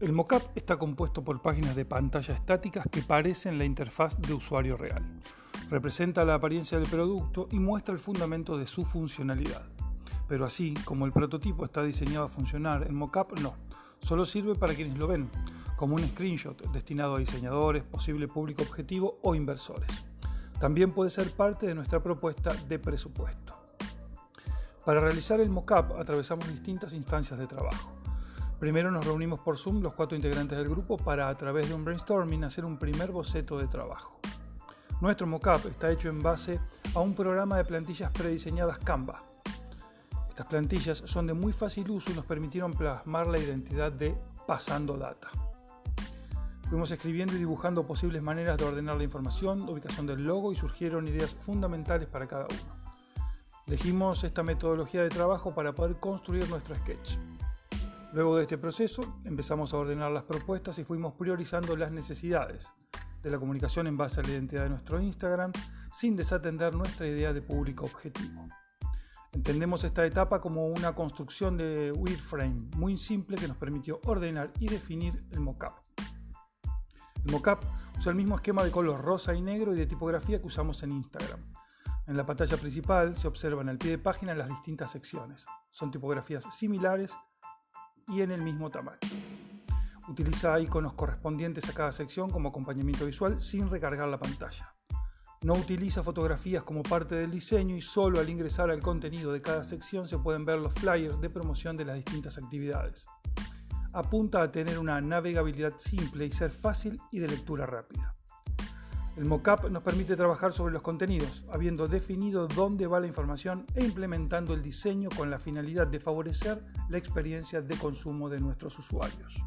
El mockup está compuesto por páginas de pantalla estáticas que parecen la interfaz de usuario real. Representa la apariencia del producto y muestra el fundamento de su funcionalidad. Pero así como el prototipo está diseñado a funcionar, el mockup no, solo sirve para quienes lo ven, como un screenshot destinado a diseñadores, posible público objetivo o inversores. También puede ser parte de nuestra propuesta de presupuesto. Para realizar el mockup atravesamos distintas instancias de trabajo. Primero nos reunimos por Zoom los cuatro integrantes del grupo para a través de un brainstorming hacer un primer boceto de trabajo. Nuestro mockup está hecho en base a un programa de plantillas prediseñadas Canva. Estas plantillas son de muy fácil uso y nos permitieron plasmar la identidad de Pasando Data. Fuimos escribiendo y dibujando posibles maneras de ordenar la información, ubicación del logo y surgieron ideas fundamentales para cada uno. Elegimos esta metodología de trabajo para poder construir nuestro sketch. Luego de este proceso empezamos a ordenar las propuestas y fuimos priorizando las necesidades de la comunicación en base a la identidad de nuestro Instagram sin desatender nuestra idea de público objetivo. Entendemos esta etapa como una construcción de wireframe muy simple que nos permitió ordenar y definir el mockup. El mockup usa el mismo esquema de color rosa y negro y de tipografía que usamos en Instagram. En la pantalla principal se observan al pie de página las distintas secciones. Son tipografías similares y en el mismo tamaño. Utiliza iconos correspondientes a cada sección como acompañamiento visual sin recargar la pantalla. No utiliza fotografías como parte del diseño y solo al ingresar al contenido de cada sección se pueden ver los flyers de promoción de las distintas actividades apunta a tener una navegabilidad simple y ser fácil y de lectura rápida. El mockup nos permite trabajar sobre los contenidos, habiendo definido dónde va la información e implementando el diseño con la finalidad de favorecer la experiencia de consumo de nuestros usuarios.